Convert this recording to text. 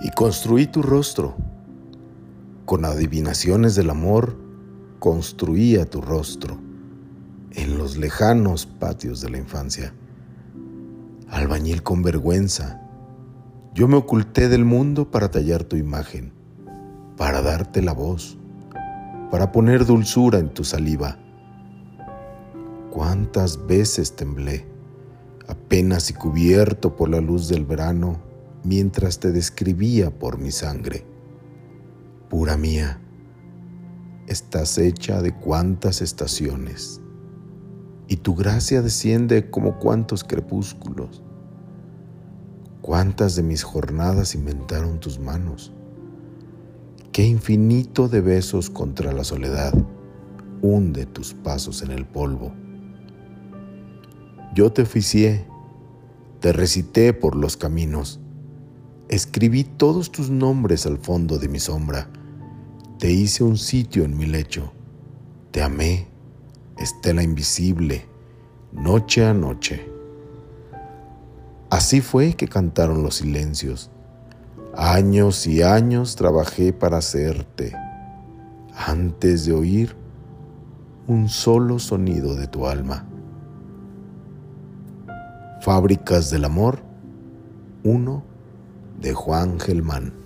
y construí tu rostro. Con adivinaciones del amor construía tu rostro en los lejanos patios de la infancia. Albañil con vergüenza, yo me oculté del mundo para tallar tu imagen, para darte la voz, para poner dulzura en tu saliva. Cuántas veces temblé, apenas y cubierto por la luz del verano, mientras te describía por mi sangre. Pura mía, estás hecha de cuántas estaciones, y tu gracia desciende como cuantos crepúsculos. Cuántas de mis jornadas inventaron tus manos. Qué infinito de besos contra la soledad hunde tus pasos en el polvo. Yo te oficié, te recité por los caminos Escribí todos tus nombres al fondo de mi sombra. Te hice un sitio en mi lecho. Te amé, estela invisible, noche a noche. Así fue que cantaron los silencios. Años y años trabajé para hacerte, antes de oír un solo sonido de tu alma. Fábricas del Amor, uno de Juan Gelmán.